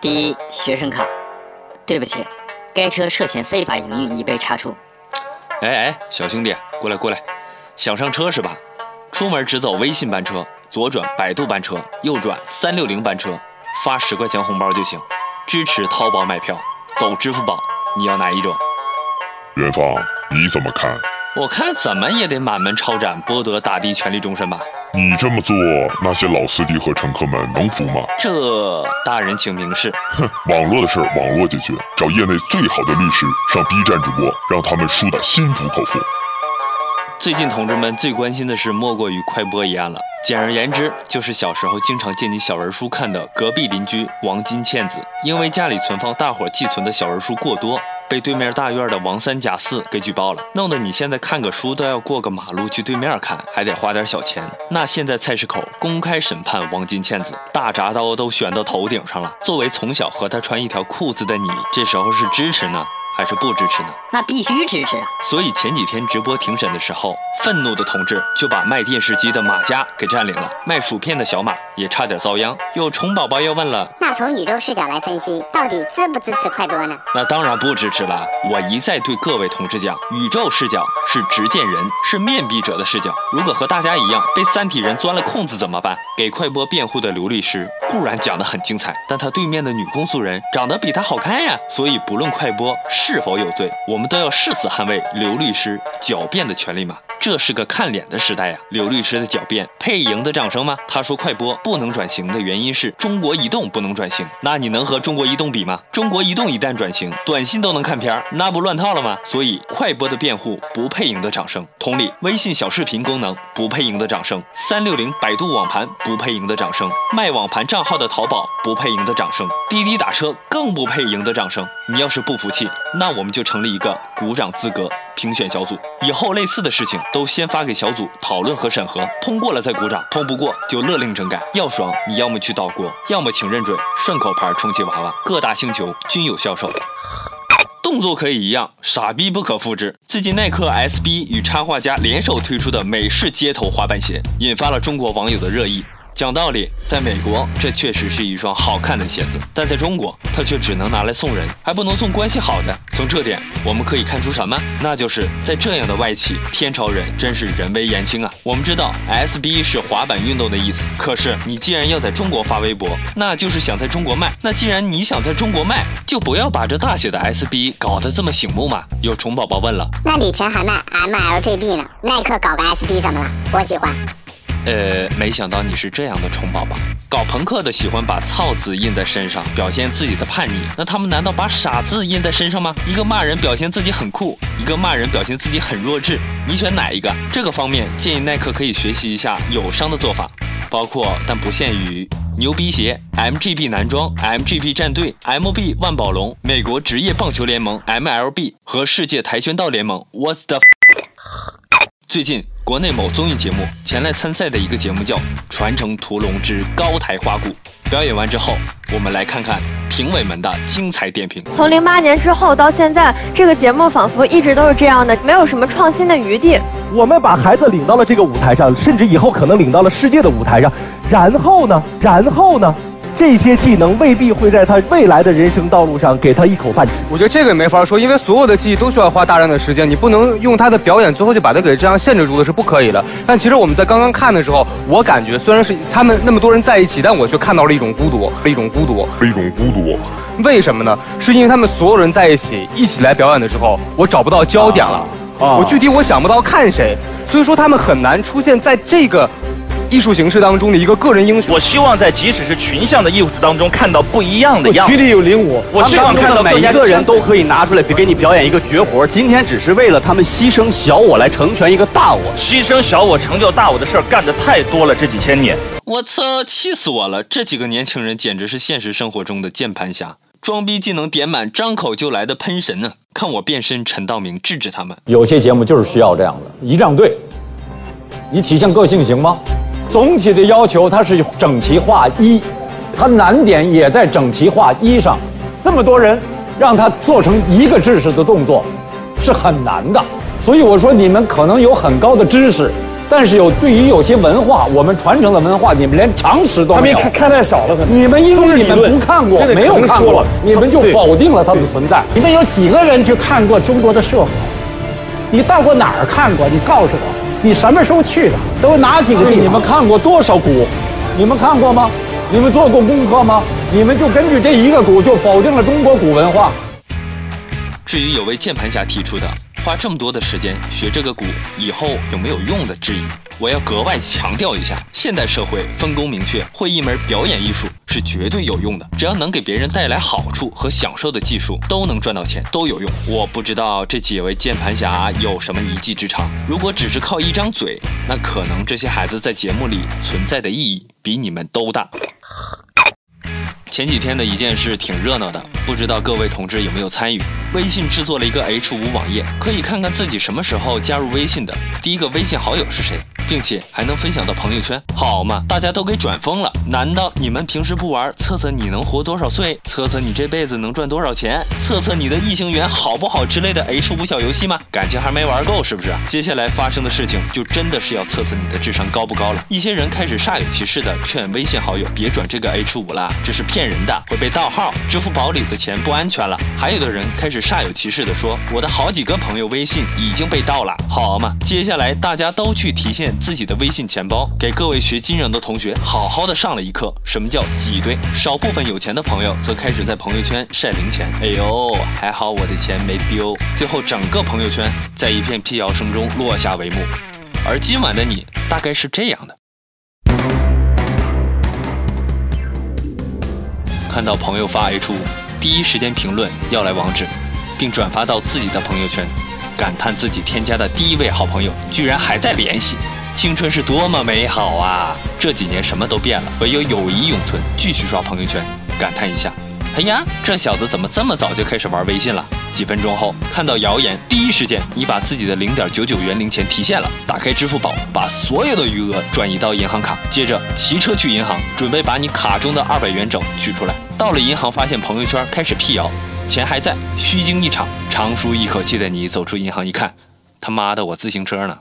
第一，学生卡。对不起，该车涉嫌非法营运，已被查处。哎哎，小兄弟，过来过来，想上车是吧？出门只走微信班车，左转百度班车，右转三六零班车，发十块钱红包就行。支持淘宝买票，走支付宝。你要哪一种？元芳，你怎么看？我看怎么也得满门抄斩，剥夺打的权利终身吧。你这么做，那些老司机和乘客们能服吗？这大人请明示。哼，网络的事儿网络解决，找业内最好的律师上 B 站直播，让他们输得心服口服。最近同志们最关心的事莫过于快播一案了。简而言之，就是小时候经常借你小人书看的隔壁邻居王金倩子，因为家里存放大伙寄存的小人书过多。被对面大院的王三贾四给举报了，弄得你现在看个书都要过个马路去对面看，还得花点小钱。那现在菜市口公开审判王金倩子，大铡刀都悬到头顶上了。作为从小和他穿一条裤子的你，这时候是支持呢？还是不支持呢？那必须支持啊！所以前几天直播庭审的时候，愤怒的同志就把卖电视机的马家给占领了，卖薯片的小马也差点遭殃。有虫宝宝又问了，那从宇宙视角来分析，到底支不支持快播呢？那当然不支持了。我一再对各位同志讲，宇宙视角是执剑人，是面壁者的视角。如果和大家一样被三体人钻了空子怎么办？给快播辩护的刘律师固然讲得很精彩，但他对面的女公诉人长得比他好看呀。所以不论快播。是是否有罪，我们都要誓死捍卫刘律师狡辩的权利吗？这是个看脸的时代呀！刘律师的狡辩配赢的掌声吗？他说快播不能转型的原因是中国移动不能转型，那你能和中国移动比吗？中国移动一旦转型，短信都能看片儿，那不乱套了吗？所以快播的辩护不配赢得掌声。同理，微信小视频功能不配赢得掌声，三六零百度网盘不配赢得掌声，卖网盘账号的淘宝不配赢得掌声，滴滴打车更不配赢得掌声。你要是不服气，那我们就成立一个鼓掌资格评选小组，以后类似的事情。都先发给小组讨论和审核，通过了再鼓掌，通不过就勒令整改。要爽，你要么去倒锅，要么请认准顺口牌充气娃娃，各大星球均有销售。动作可以一样，傻逼不可复制。最近耐克 SB 与插画家联手推出的美式街头滑板鞋，引发了中国网友的热议。讲道理，在美国这确实是一双好看的鞋子，但在中国它却只能拿来送人，还不能送关系好的。从这点我们可以看出什么？那就是在这样的外企，天朝人真是人微言轻啊。我们知道 SB 是滑板运动的意思，可是你既然要在中国发微博，那就是想在中国卖。那既然你想在中国卖，就不要把这大写的 SB 搞得这么醒目嘛。有虫宝宝问了，那李晨还卖 MLGB 呢？耐克搞个 SB 怎么了？我喜欢。呃，没想到你是这样的虫宝宝，搞朋克的喜欢把“操”字印在身上，表现自己的叛逆。那他们难道把“傻”字印在身上吗？一个骂人表现自己很酷，一个骂人表现自己很弱智，你选哪一个？这个方面建议耐克可以学习一下友商的做法，包括但不限于牛逼鞋、MGB 男装、MGB 战队、MB 万宝龙、美国职业棒球联盟 MLB 和世界跆拳道联盟 What's the？最近。国内某综艺节目前来参赛的一个节目叫《传承屠龙之高台花鼓》，表演完之后，我们来看看评委们的精彩点评。从零八年之后到现在，这个节目仿佛一直都是这样的，没有什么创新的余地。我们把孩子领到了这个舞台上，甚至以后可能领到了世界的舞台上，然后呢？然后呢？这些技能未必会在他未来的人生道路上给他一口饭吃。我觉得这个也没法说，因为所有的技艺都需要花大量的时间，你不能用他的表演最后就把他给这样限制住的是不可以的。但其实我们在刚刚看的时候，我感觉虽然是他们那么多人在一起，但我却看到了一种孤独，一种孤独，一种孤独。为什么呢？是因为他们所有人在一起一起来表演的时候，我找不到焦点了，啊我具体我想不到看谁，所以说他们很难出现在这个。艺术形式当中的一个个人英雄，我希望在即使是群像的艺术当中看到不一样的样子。局里有零五，我希望看到每一个人都可以拿出来给你表演一个绝活。今天只是为了他们牺牲小我来成全一个大我，牺牲小我成就大我的事儿干的太多了。这几千年，我操，气死我了！这几个年轻人简直是现实生活中的键盘侠，装逼技能点满，张口就来的喷神呢！看我变身陈道明制止他们。有些节目就是需要这样的仪仗队，你体现个性行吗？总体的要求，它是整齐划一，它难点也在整齐划一上。这么多人，让他做成一个知识的动作，是很难的。所以我说，你们可能有很高的知识，但是有对于有些文化，我们传承的文化，你们连常识都没有。他们看太少了，可能你们因为你们不看过这，个没有看过了，你们就否定了它的存在。你们有几个人去看过中国的社火？你到过哪儿看过？你告诉我，你什么时候去的？都哪几个地方？你们看过多少股？你们看过吗？你们做过功课吗？你们就根据这一个股就否定了中国古文化？至于有位键盘侠提出的花这么多的时间学这个鼓以后有没有用的质疑，我要格外强调一下：现代社会分工明确，会一门表演艺术是绝对有用的。只要能给别人带来好处和享受的技术，都能赚到钱，都有用。我不知道这几位键盘侠有什么一技之长，如果只是靠一张嘴，那可能这些孩子在节目里存在的意义比你们都大。前几天的一件事挺热闹的，不知道各位同志有没有参与？微信制作了一个 H 五网页，可以看看自己什么时候加入微信的，第一个微信好友是谁，并且还能分享到朋友圈，好嘛？大家都给转疯了。难道你们平时不玩，测测你能活多少岁，测测你这辈子能赚多少钱，测测你的异性缘好不好之类的 H 五小游戏吗？感情还没玩够是不是？接下来发生的事情就真的是要测测你的智商高不高了。一些人开始煞有其事的劝微信好友别转这个 H 五了，这是骗人的，会被盗号，支付宝里的钱不安全了。还有的人开始煞有其事的说，我的好几个朋友微信已经被盗了，好嘛？接下来大家都去提现自己的微信钱包，给各位学金融的同学好好的上了一课，什么叫挤兑。少部分有钱的朋友则开始在朋友圈晒零钱，哎呦，还好我的钱没丢。最后整个朋友圈在一片辟谣声中落下帷幕。而今晚的你大概是这样的。看到朋友发 H 五，第一时间评论要来网址，并转发到自己的朋友圈，感叹自己添加的第一位好朋友居然还在联系。青春是多么美好啊！这几年什么都变了，唯有友谊永存。继续刷朋友圈，感叹一下：哎呀，这小子怎么这么早就开始玩微信了？几分钟后，看到谣言，第一时间你把自己的零点九九元零钱提现了，打开支付宝，把所有的余额转移到银行卡，接着骑车去银行，准备把你卡中的二百元整取出来。到了银行，发现朋友圈开始辟谣，钱还在，虚惊一场。长舒一口气的你走出银行一看，他妈的，我自行车呢？